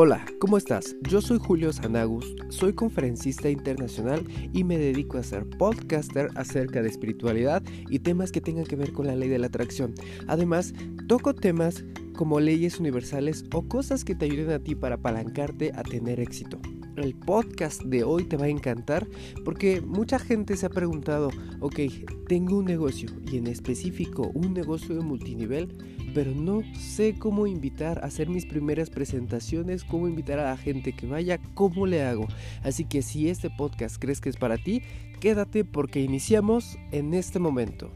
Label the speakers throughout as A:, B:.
A: Hola, ¿cómo estás? Yo soy Julio Sanagus, soy conferencista internacional y me dedico a ser podcaster acerca de espiritualidad y temas que tengan que ver con la ley de la atracción. Además, toco temas como leyes universales o cosas que te ayuden a ti para apalancarte a tener éxito. El podcast de hoy te va a encantar porque mucha gente se ha preguntado, ok, tengo un negocio y en específico un negocio de multinivel, pero no sé cómo invitar a hacer mis primeras presentaciones, cómo invitar a la gente que vaya, cómo le hago. Así que si este podcast crees que es para ti, quédate porque iniciamos en este momento.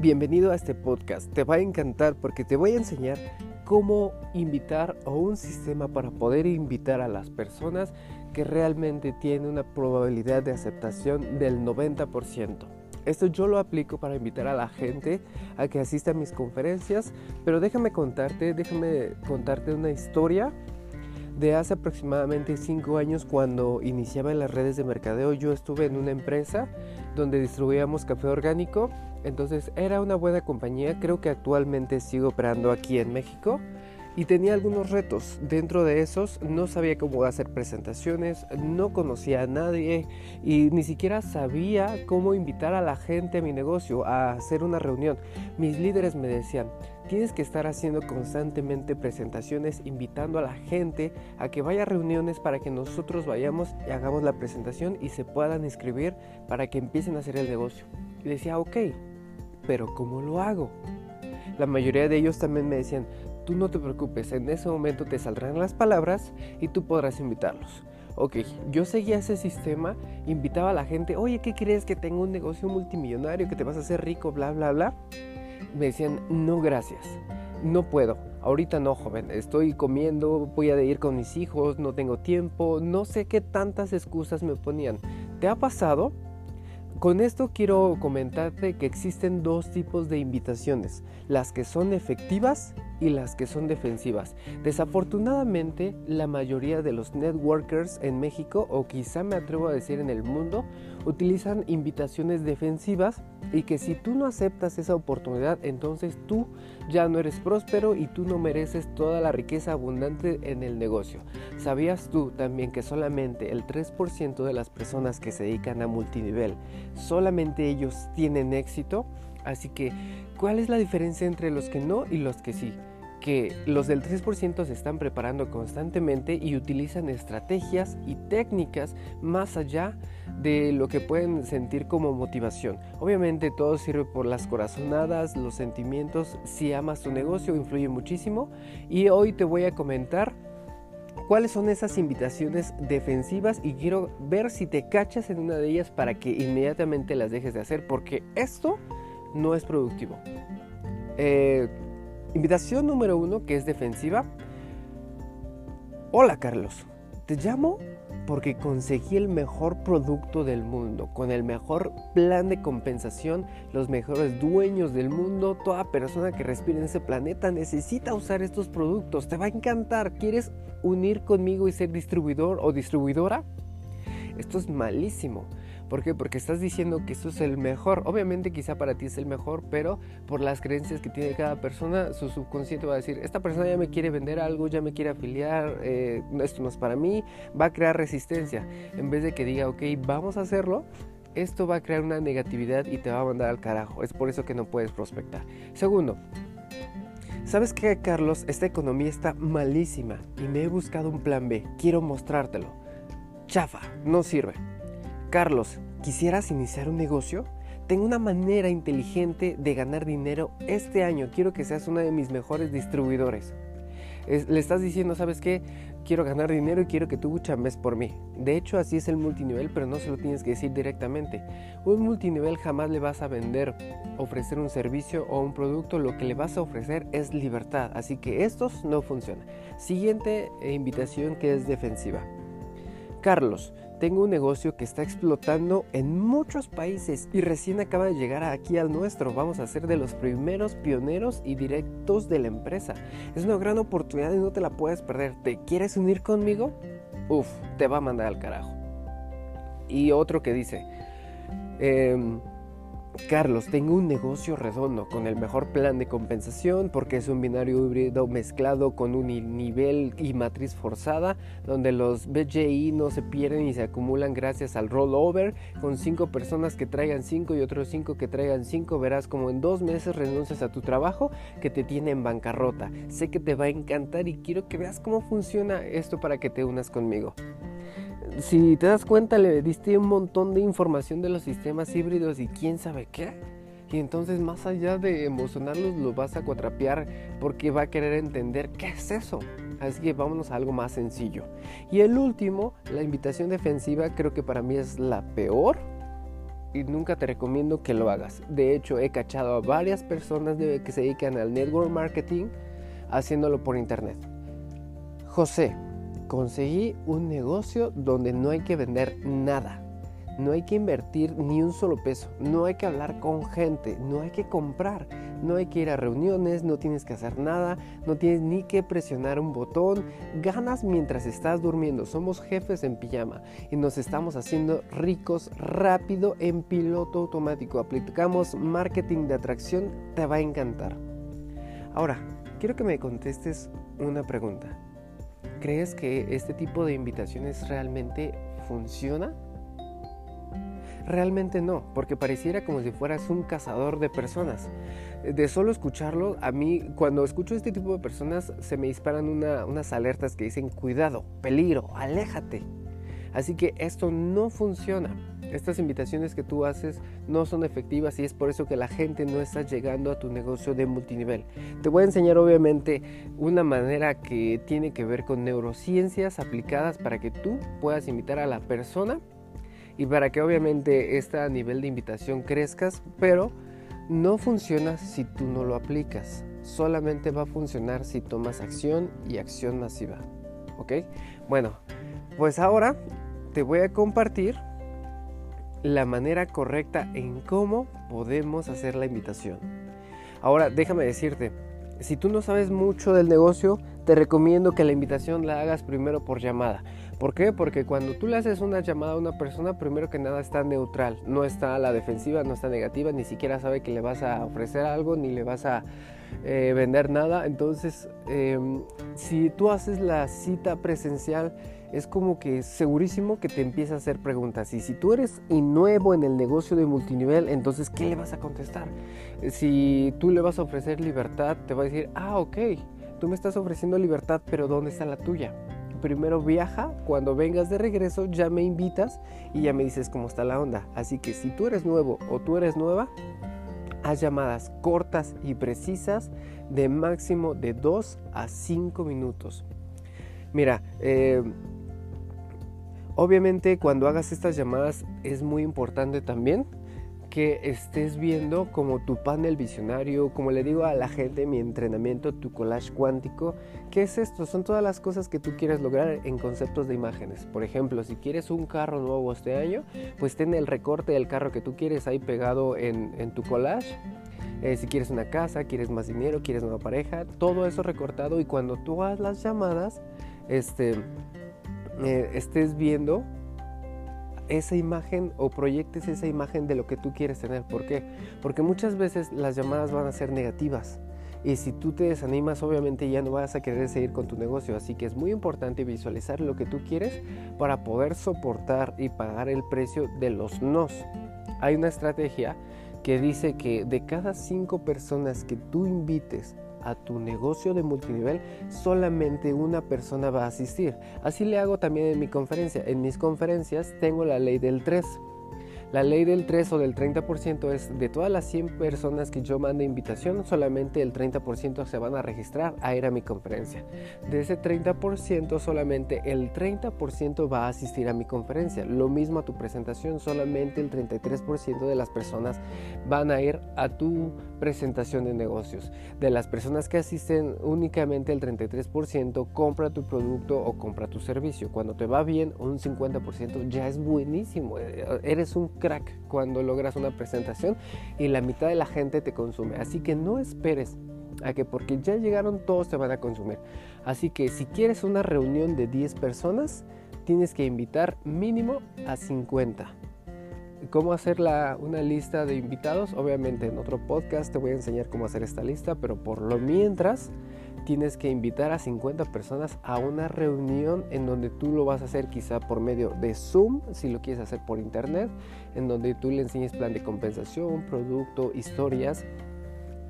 A: Bienvenido a este podcast. Te va a encantar porque te voy a enseñar cómo invitar o un sistema para poder invitar a las personas que realmente tienen una probabilidad de aceptación del 90%. Esto yo lo aplico para invitar a la gente a que asista a mis conferencias, pero déjame contarte, déjame contarte una historia de hace aproximadamente 5 años cuando iniciaba en las redes de mercadeo. Yo estuve en una empresa donde distribuíamos café orgánico entonces era una buena compañía, creo que actualmente sigo operando aquí en México y tenía algunos retos. Dentro de esos no sabía cómo hacer presentaciones, no conocía a nadie y ni siquiera sabía cómo invitar a la gente a mi negocio a hacer una reunión. Mis líderes me decían, tienes que estar haciendo constantemente presentaciones, invitando a la gente a que vaya a reuniones para que nosotros vayamos y hagamos la presentación y se puedan inscribir para que empiecen a hacer el negocio. Y decía, ok, pero ¿cómo lo hago? La mayoría de ellos también me decían, tú no te preocupes, en ese momento te saldrán las palabras y tú podrás invitarlos. Ok, yo seguía ese sistema, invitaba a la gente, oye, ¿qué crees que tengo un negocio multimillonario, que te vas a hacer rico, bla, bla, bla? Me decían, no, gracias, no puedo. Ahorita no, joven, estoy comiendo, voy a ir con mis hijos, no tengo tiempo, no sé qué tantas excusas me ponían. ¿Te ha pasado? Con esto quiero comentarte que existen dos tipos de invitaciones, las que son efectivas y las que son defensivas. Desafortunadamente, la mayoría de los networkers en México, o quizá me atrevo a decir en el mundo, utilizan invitaciones defensivas y que si tú no aceptas esa oportunidad, entonces tú ya no eres próspero y tú no mereces toda la riqueza abundante en el negocio. ¿Sabías tú también que solamente el 3% de las personas que se dedican a multinivel, solamente ellos tienen éxito? Así que, ¿cuál es la diferencia entre los que no y los que sí? Que los del 3% se están preparando constantemente y utilizan estrategias y técnicas más allá de lo que pueden sentir como motivación. Obviamente todo sirve por las corazonadas, los sentimientos, si amas tu negocio influye muchísimo y hoy te voy a comentar cuáles son esas invitaciones defensivas y quiero ver si te cachas en una de ellas para que inmediatamente las dejes de hacer porque esto no es productivo. Eh, invitación número uno, que es defensiva. Hola Carlos, te llamo porque conseguí el mejor producto del mundo, con el mejor plan de compensación, los mejores dueños del mundo, toda persona que respire en ese planeta necesita usar estos productos, te va a encantar, ¿quieres unir conmigo y ser distribuidor o distribuidora? Esto es malísimo. ¿Por qué? Porque estás diciendo que esto es el mejor. Obviamente quizá para ti es el mejor, pero por las creencias que tiene cada persona, su subconsciente va a decir, esta persona ya me quiere vender algo, ya me quiere afiliar, eh, esto no es para mí, va a crear resistencia. En vez de que diga, ok, vamos a hacerlo, esto va a crear una negatividad y te va a mandar al carajo. Es por eso que no puedes prospectar. Segundo, ¿sabes qué, Carlos? Esta economía está malísima y me he buscado un plan B. Quiero mostrártelo. Chafa, no sirve. Carlos, ¿quisieras iniciar un negocio? Tengo una manera inteligente de ganar dinero este año. Quiero que seas uno de mis mejores distribuidores. le estás diciendo, ¿sabes qué? Quiero ganar dinero y quiero que tú chambes por mí. De hecho, así es el multinivel, pero no se lo tienes que decir directamente. Un multinivel jamás le vas a vender, ofrecer un servicio o un producto. Lo que le vas a ofrecer es libertad. Así que estos no funcionan. Siguiente invitación que es defensiva. Carlos, tengo un negocio que está explotando en muchos países y recién acaba de llegar aquí al nuestro. Vamos a ser de los primeros pioneros y directos de la empresa. Es una gran oportunidad y no te la puedes perder. ¿Te quieres unir conmigo? Uf, te va a mandar al carajo. Y otro que dice, em, Carlos, tengo un negocio redondo con el mejor plan de compensación porque es un binario híbrido mezclado con un nivel y matriz forzada donde los BGI no se pierden y se acumulan gracias al rollover con cinco personas que traigan cinco y otros cinco que traigan cinco verás como en dos meses renuncias a tu trabajo que te tiene en bancarrota. Sé que te va a encantar y quiero que veas cómo funciona esto para que te unas conmigo si te das cuenta, le diste un montón de información de los sistemas híbridos y quién sabe qué. Y entonces más allá de emocionarlos, lo vas a cuatrapear porque va a querer entender qué es eso. Así que vámonos a algo más sencillo. Y el último, la invitación defensiva, creo que para mí es la peor. Y nunca te recomiendo que lo hagas. De hecho, he cachado a varias personas que se dedican al network marketing haciéndolo por internet. José, conseguí un negocio donde no hay que vender nada. No hay que invertir ni un solo peso, no hay que hablar con gente, no hay que comprar, no hay que ir a reuniones, no tienes que hacer nada, no tienes ni que presionar un botón, ganas mientras estás durmiendo, somos jefes en pijama y nos estamos haciendo ricos rápido en piloto automático. Aplicamos marketing de atracción, te va a encantar. Ahora, quiero que me contestes una pregunta. ¿Crees que este tipo de invitaciones realmente funciona? Realmente no, porque pareciera como si fueras un cazador de personas. De solo escucharlo, a mí cuando escucho este tipo de personas se me disparan unas alertas que dicen cuidado, peligro, aléjate. Así que esto no funciona. Estas invitaciones que tú haces no son efectivas y es por eso que la gente no está llegando a tu negocio de multinivel. Te voy a enseñar obviamente una manera que tiene que ver con neurociencias aplicadas para que tú puedas invitar a la persona y para que obviamente este nivel de invitación crezcas, pero no funciona si tú no lo aplicas. Solamente va a funcionar si tomas acción y acción masiva. ¿Ok? Bueno, pues ahora te voy a compartir la manera correcta en cómo podemos hacer la invitación. Ahora, déjame decirte, si tú no sabes mucho del negocio, te recomiendo que la invitación la hagas primero por llamada. ¿Por qué? Porque cuando tú le haces una llamada a una persona, primero que nada está neutral, no está a la defensiva, no está negativa, ni siquiera sabe que le vas a ofrecer algo, ni le vas a eh, vender nada. Entonces, em, si tú haces la cita presencial, es como que segurísimo que te empieza a hacer preguntas. Y si tú eres nuevo en el negocio de multinivel, entonces, ¿qué le vas a contestar? Si tú le vas a ofrecer libertad, te va a decir, ah, ok, tú me estás ofreciendo libertad, pero ¿dónde está la tuya? Primero viaja, cuando vengas de regreso ya me invitas y ya me dices cómo está la onda. Así que si tú eres nuevo o tú eres nueva, haz llamadas cortas y precisas de máximo de 2 a 5 minutos. Mira, eh, Obviamente cuando hagas estas llamadas es muy importante también que estés viendo como tu panel visionario, como le digo a la gente mi entrenamiento, tu collage cuántico. ¿Qué es esto? Son todas las cosas que tú quieres lograr en conceptos de imágenes. Por ejemplo, si quieres un carro nuevo este año, pues ten el recorte del carro que tú quieres ahí pegado en, tu collage. Eh, si quieres una casa, quieres más dinero, quieres una pareja, todo eso recortado y cuando tú hagas las llamadas, este, eh, estés viendo esa imagen o proyectes esa imagen de lo que tú quieres tener. ¿Por qué? Porque muchas veces las llamadas van a ser negativas. Y si tú te desanimas, obviamente ya no vas a querer seguir con tu negocio. Así que es muy importante visualizar lo que tú quieres para poder soportar y pagar el precio de los nos. Hay una estrategia que dice que de cada cinco personas que tú invites a tu negocio de multinivel, solamente una persona va a asistir. Así le hago también en mi conferencia. En mis conferencias tengo la ley del 3. La ley del 3 o del 30% es de todas las 100 personas que yo mande invitación, solamente el 30% se van a registrar a ir a mi conferencia. De ese 30%, solamente el 30% va a asistir a mi conferencia. Lo mismo a tu presentación, solamente el 33% de las personas van a ir a tu presentación de negocios. De las personas que asisten, únicamente el 33% compra tu producto o compra tu servicio. Cuando te va bien, un 50% ya es buenísimo. Eres un crack cuando logras una presentación y la mitad de la gente te consume. Así que no esperes a que porque ya llegaron todos te van a consumir. Así que si quieres una reunión de 10 personas, tienes que invitar mínimo a 50. ¿Cómo hacer una lista de invitados? Obviamente en otro podcast te voy a enseñar cómo hacer esta lista, pero por lo mientras tienes que invitar a 50 personas a una reunión en donde tú lo vas a hacer quizá por medio de Zoom, si lo quieres hacer por internet, en donde tú le enseñes plan de compensación, producto, historias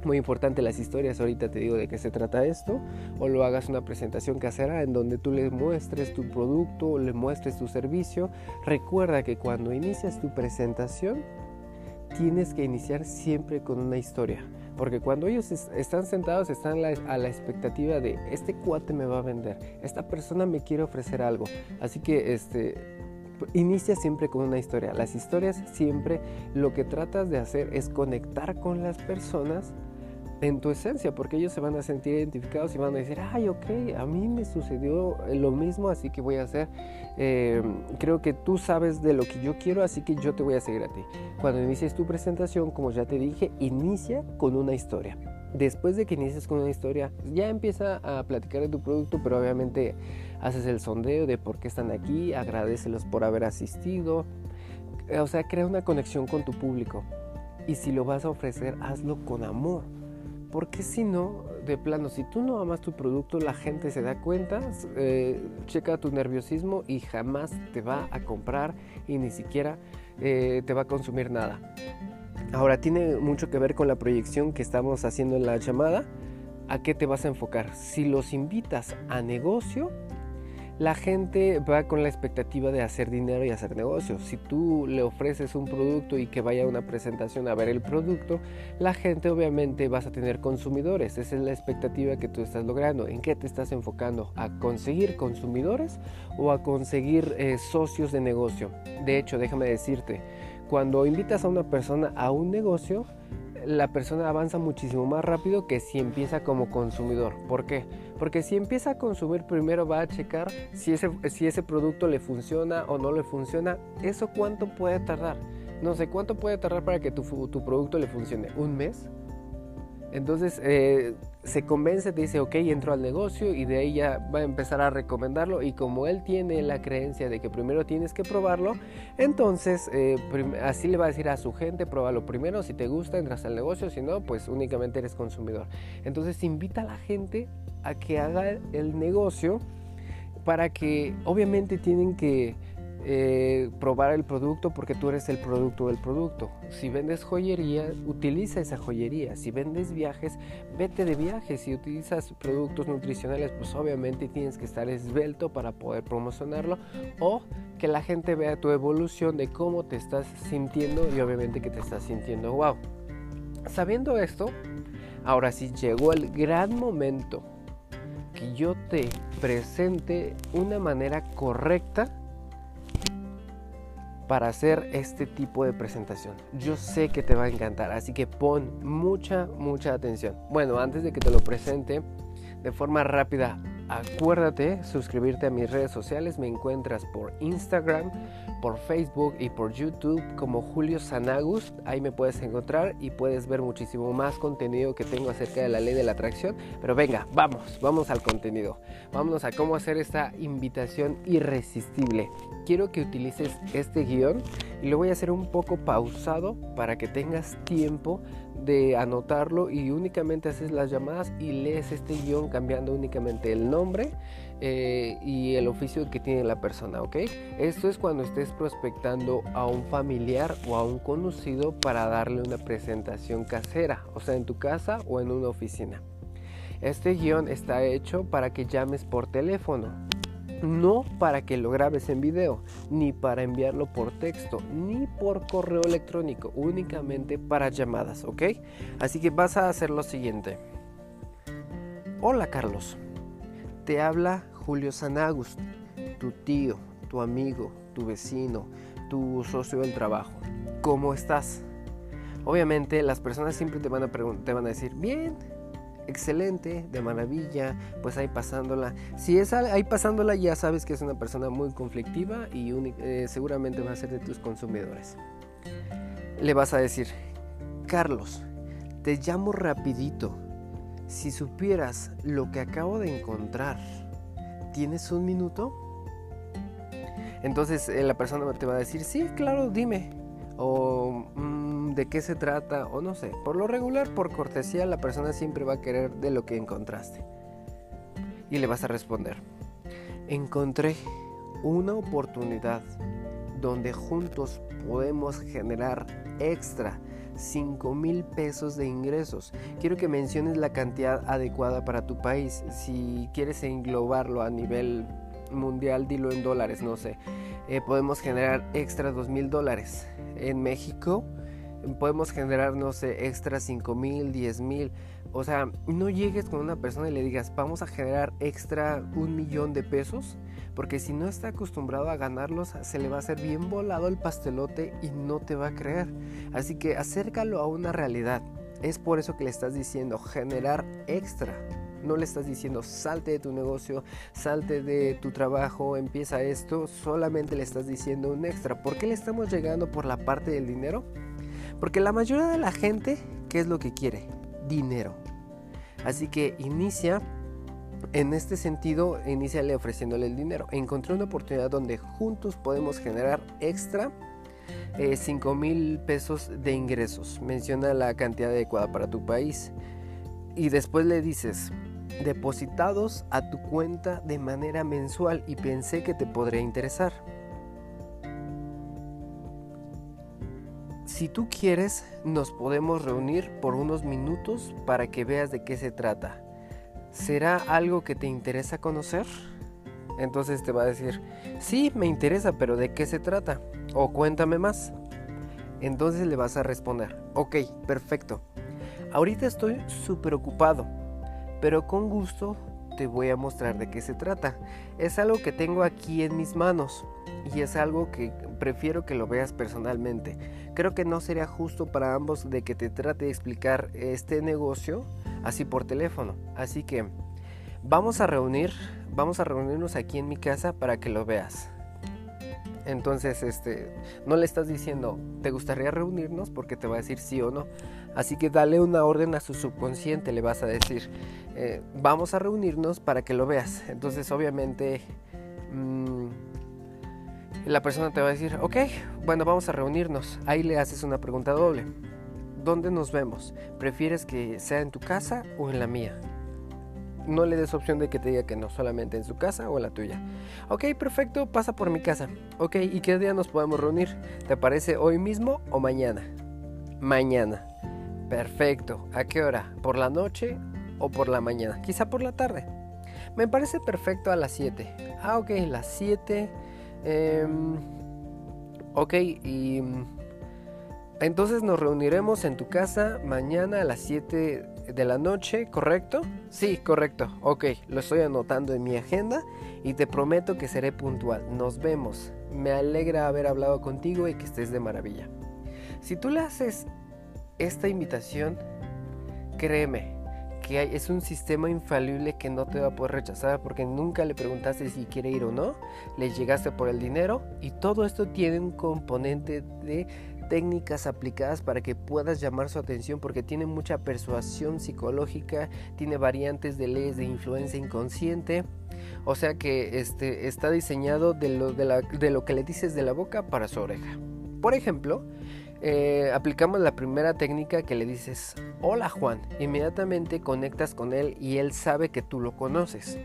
A: muy importante las historias, ahorita te digo de qué se trata esto, o lo hagas una presentación casera en donde tú le muestres tu producto, le muestres tu servicio. Recuerda que cuando inicias tu presentación, tienes que iniciar siempre con una historia. Porque cuando ellos están sentados, están a la expectativa de, este cuate me va a vender, esta persona me quiere ofrecer algo. Así que este, inicia siempre con una historia. Las historias siempre lo que tratas de hacer es conectar con las personas en tu esencia, porque ellos se van a sentir identificados y van a decir, ay, ok, a mí me sucedió lo mismo, así que voy a hacer, eh, creo que tú sabes de lo que yo quiero, así que yo te voy a seguir a ti. Cuando inicies tu presentación, como ya te dije, inicia con una historia. Después de que inicies con una historia, ya empieza a platicar de tu producto, pero obviamente haces el sondeo de por qué están aquí, agradecelos por haber asistido, o sea, crea una conexión con tu público. Y si lo vas a ofrecer, hazlo con amor porque si no, de plano, si tú no amas tu producto, la gente se da cuenta, eh, checa tu nerviosismo y jamás te va a comprar y ni siquiera eh, te va a consumir nada. Ahora, tiene mucho que ver con la proyección que estamos haciendo en la llamada. ¿A qué te vas a enfocar? Si los invitas a negocio, la gente va con la expectativa de hacer dinero y hacer negocios. Si tú le ofreces un producto y que vaya a una presentación a ver el producto, la gente obviamente vas a tener consumidores. Esa es la expectativa que tú estás logrando. ¿En qué te estás enfocando? ¿A conseguir consumidores o a conseguir eh, socios de negocio? De hecho, déjame decirte, cuando invitas a una persona a un negocio, la persona avanza muchísimo más rápido que si empieza como consumidor. ¿Por qué? Porque si empieza a consumir primero va a checar si ese, si ese producto le funciona o no le funciona. ¿Eso cuánto puede tardar? No sé, ¿cuánto puede tardar para que tu, tu producto le funcione? ¿Un mes? Entonces eh, se convence, dice, ok, entro al negocio y de ahí ya va a empezar a recomendarlo y como él tiene la creencia de que primero tienes que probarlo, entonces eh, así le va a decir a su gente, pruébalo primero, si te gusta entras al negocio, si no, pues únicamente eres consumidor. Entonces invita a la gente a que haga el negocio para que obviamente tienen que eh, probar el producto porque tú eres el producto del producto. Si vendes joyería, utiliza esa joyería. Si vendes viajes, vete de viajes. Si utilizas productos nutricionales, pues obviamente tienes que estar esbelto para poder promocionarlo o que la gente vea tu evolución de cómo te estás sintiendo y obviamente que te estás sintiendo wow. Sabiendo esto, ahora sí llegó el gran momento que yo te presente una manera correcta para hacer este tipo de presentación. Yo sé que te va a encantar, así que pon mucha, mucha atención. Bueno, antes de que te lo presente de forma rápida, acuérdate suscribirte a mis redes sociales. Me encuentras por Instagram, por Facebook y por YouTube como Julio Sanagust. Ahí me puedes encontrar y puedes ver muchísimo más contenido que tengo acerca de la ley de la atracción. Pero venga, vamos, vamos al contenido. Vámonos a cómo hacer esta invitación irresistible. Quiero que utilices este guion y lo voy a hacer un poco pausado para que tengas tiempo de anotarlo y únicamente haces las llamadas y lees este guion cambiando únicamente el nombre eh, y el oficio que tiene la persona, ¿ok? Esto es cuando estés prospectando a un familiar o a un conocido para darle una presentación casera, o sea, en tu casa o en una oficina. Este guion está hecho para que llames por teléfono, no para que lo grabes en video, ni para enviarlo por texto, ni por correo electrónico, únicamente para llamadas, ¿ok? Así que vas a hacer lo siguiente. Hola Carlos, te habla Julio Sanagust, tu tío, tu amigo, tu vecino, tu socio del trabajo. ¿Cómo estás? Obviamente las personas siempre te van a, te van a decir, bien, excelente, de maravilla, pues ahí pasándola. Si es ahí pasándola ya sabes que es una persona muy conflictiva y eh, seguramente va a ser de tus consumidores. Le vas a decir, Carlos, te llamo rapidito. Si supieras lo que acabo de encontrar, ¿tienes un minuto? Entonces eh, la persona te va a decir, sí, claro, dime. o mm, de qué se trata o no sé. Por lo regular, por cortesía, la persona siempre va a querer de lo que encontraste. Y le vas a responder, encontré una oportunidad donde juntos podemos generar extra 5 mil pesos de ingresos. Quiero que menciones la cantidad adecuada para tu país. Si quieres englobarlo a nivel mundial, dilo en dólares, no sé. Eh, podemos generar extra 2 mil dólares. En México podemos generar, no sé, extra 5 mil, 10 mil. O sea, no llegues con una persona y le digas, vamos a generar extra un millón de pesos, porque si no está acostumbrado a ganarlos, se le va a hacer bien volado el pastelote y no te va a creer. Así que acércalo a una realidad. Es por eso que le estás diciendo generar extra. No le estás diciendo salte de tu negocio, salte de tu trabajo, empieza esto. Solamente le estás diciendo un extra. ¿Por qué le estamos llegando por la parte del dinero? Porque la mayoría de la gente, ¿qué es lo que quiere? dinero. Así que inicia en este sentido, iniciale ofreciéndole el dinero. Encontré una oportunidad donde juntos podemos generar extra 5 eh, mil pesos de ingresos. Menciona la cantidad adecuada para tu país. Y después le dices, depositados a tu cuenta de manera mensual y pensé que te podría interesar. Si tú quieres, nos podemos reunir por unos minutos para que veas de qué se trata. ¿Será algo que te interesa conocer? Entonces te va a decir, sí, me interesa, pero ¿de qué se trata? O cuéntame más. Entonces le vas a responder, ok, perfecto. Ahorita estoy súper ocupado, pero con gusto te voy a mostrar de qué se trata. Es algo que tengo aquí en mis manos y es algo que prefiero que lo veas personalmente. Creo que no sería justo para ambos de que te trate de explicar este negocio así por teléfono. Así que vamos a reunir, vamos a reunirnos aquí en mi casa para que lo veas. Entonces, este, no le estás diciendo, ¿te gustaría reunirnos? Porque te va a decir sí o no. Así que dale una orden a su subconsciente, le vas a decir, eh, vamos a reunirnos para que lo veas. Entonces, obviamente, mmm, la persona te va a decir, ok, bueno, vamos a reunirnos. Ahí le haces una pregunta doble. ¿Dónde nos vemos? ¿Prefieres que sea en tu casa o en la mía? No le des opción de que te diga que no, solamente en su casa o en la tuya. Ok, perfecto, pasa por mi casa. Ok, ¿y qué día nos podemos reunir? ¿Te parece hoy mismo o mañana? Mañana. Perfecto. ¿A qué hora? ¿Por la noche o por la mañana? Quizá por la tarde. Me parece perfecto a las 7. Ah, ok, las 7 Em, ok, y entonces nos reuniremos en tu casa mañana a las 7 de la noche, ¿correcto? Sí, correcto. Ok, lo estoy anotando en mi agenda y te prometo que seré puntual. Nos vemos. Me alegra haber hablado contigo y que estés de maravilla. Si tú le haces esta invitación, créeme, es un sistema infalible que no te va a poder rechazar porque nunca le preguntaste si quiere ir o no, le llegaste por el dinero y todo esto tiene un componente de técnicas aplicadas para que puedas llamar su atención porque tiene mucha persuasión psicológica, tiene variantes de leyes de influencia inconsciente, o sea que este, está diseñado de lo, de lo que le dices de la boca para su oreja. Por ejemplo, eh, aplicamos la primera técnica que le dices, hola Juan, inmediatamente conectas con él y él sabe que tú lo conoces.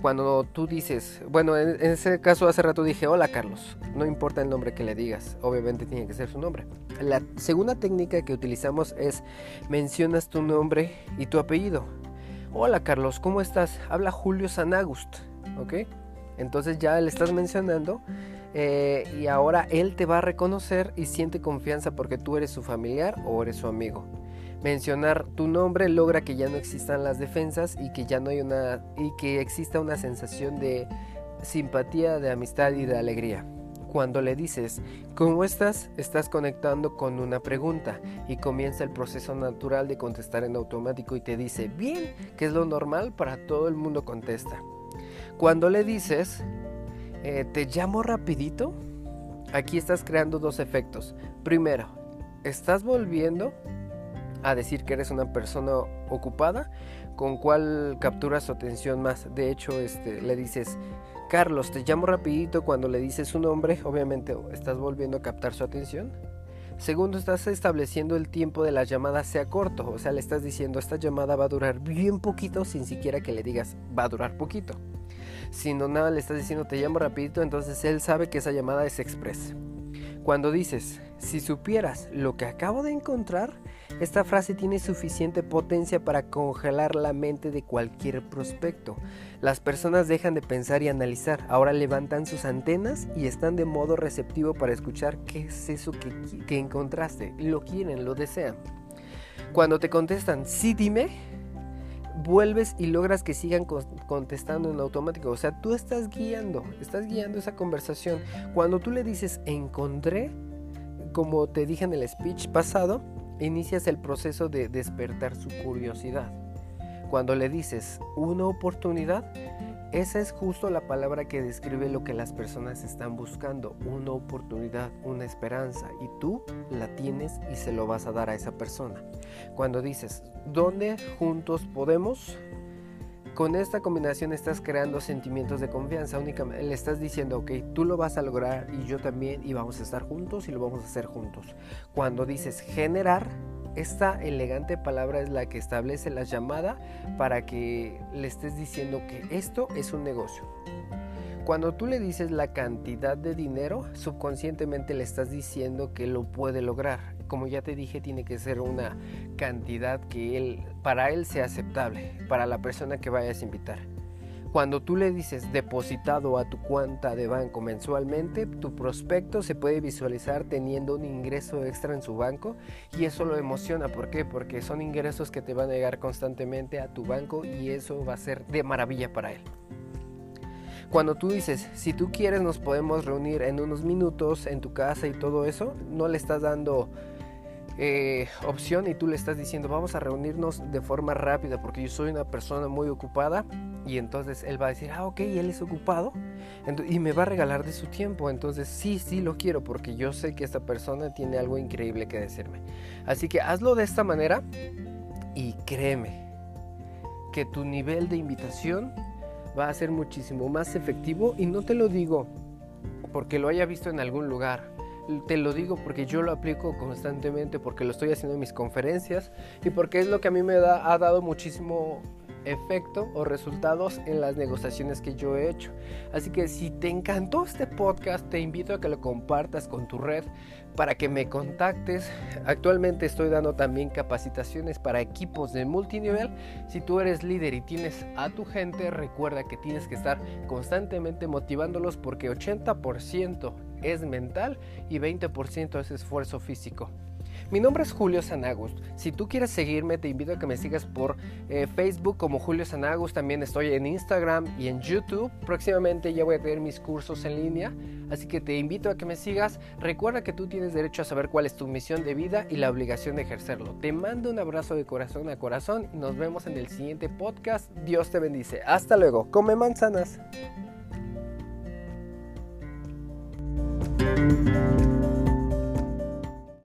A: Cuando tú dices, bueno, en, ese caso hace rato dije, hola Carlos, no importa el nombre que le digas, obviamente tiene que ser su nombre. La segunda técnica que utilizamos es, mencionas tu nombre y tu apellido. Hola Carlos, ¿cómo estás? Habla Julio Sanagust, ¿ok? Entonces ya le estás mencionando eh, y ahora él te va a reconocer y siente confianza porque tú eres su familiar o eres su amigo. Mencionar tu nombre logra que ya no existan las defensas y que ya no hay una y que exista una sensación de simpatía, de amistad y de alegría. Cuando le dices ¿cómo estás? estás conectando con una pregunta y comienza el proceso natural de contestar en automático y te dice bien, que es lo normal para todo el mundo contesta. Cuando le dices eh, te llamo rapidito, aquí estás creando dos efectos. Primero, estás volviendo a decir que eres una persona ocupada, con cual capturas su atención más. De hecho, este, le dices, Carlos, te llamo rapidito cuando le dices su nombre, obviamente estás volviendo a captar su atención. Segundo, estás estableciendo el tiempo de la llamada sea corto, o sea, le estás diciendo esta llamada va a durar bien poquito sin siquiera que le digas va a durar poquito. Si no nada le estás diciendo te llamo rapidito, entonces él sabe que esa llamada es express. Cuando dices, si supieras lo que acabo de encontrar, esta frase tiene suficiente potencia para congelar la mente de cualquier prospecto. Las personas dejan de pensar y analizar, ahora levantan sus antenas y están de modo receptivo para escuchar qué es eso que, que encontraste. Lo quieren, lo desean. Cuando te contestan, sí dime, vuelves y logras que sigan contestando en automático. O sea, tú estás guiando, estás guiando esa conversación. Cuando tú le dices encontré, como te dije en el speech pasado, inicias el proceso de despertar su curiosidad. Cuando le dices una oportunidad, esa es justo la palabra que describe lo que las personas están buscando, una oportunidad, una esperanza, y tú la tienes y se lo vas a dar a esa persona. Cuando dices, ¿dónde juntos podemos? Con esta combinación estás creando sentimientos de confianza, únicamente le estás diciendo, ok, tú lo vas a lograr y yo también y vamos a estar juntos y lo vamos a hacer juntos. Cuando dices generar, esta elegante palabra es la que establece la llamada para que le estés diciendo que esto es un negocio. Cuando tú le dices la cantidad de dinero, subconscientemente le estás diciendo que lo puede lograr. Como ya te dije, tiene que ser una cantidad que él, para él sea aceptable, para la persona que vayas a invitar. Cuando tú le dices depositado a tu cuenta de banco mensualmente, tu prospecto se puede visualizar teniendo un ingreso extra en su banco y eso lo emociona. ¿Por qué? Porque son ingresos que te van a llegar constantemente a tu banco y eso va a ser de maravilla para él. Cuando tú dices, si tú quieres nos podemos reunir en unos minutos en tu casa y todo eso, no le estás dando eh, opción y tú le estás diciendo vamos a reunirnos de forma rápida porque yo soy una persona muy ocupada y entonces él va a decir, ah, ok, él es ocupado y me va a regalar de su tiempo. Entonces sí, sí lo quiero porque yo sé que esta persona tiene algo increíble que decirme. Así que hazlo de esta manera y créeme que tu nivel de invitación va a ser muchísimo más efectivo y no te lo digo porque lo haya visto en algún lugar te lo digo porque yo lo aplico constantemente, porque lo estoy haciendo en mis conferencias y porque es lo que a mí me ha dado muchísimo efecto o resultados en las negociaciones que yo he hecho. Así que si te encantó este podcast, te invito a que lo compartas con tu red para que me contactes. Actualmente estoy dando también capacitaciones para equipos de multinivel. Si tú eres líder y tienes a tu gente, recuerda que tienes que estar constantemente motivándolos porque 80% es mental y 20% es esfuerzo físico. Mi nombre es Julio Sanagust. Si tú quieres seguirme, te invito a que me sigas por eh, Facebook como Julio Sanagust. También estoy en Instagram y en YouTube. Próximamente ya voy a tener mis cursos en línea. Así que te invito a que me sigas. Recuerda que tú tienes derecho a saber cuál es tu misión de vida y la obligación de ejercerlo. Te mando un abrazo de corazón a corazón y nos vemos en el siguiente podcast. Dios te bendice. Hasta luego. Come manzanas. Música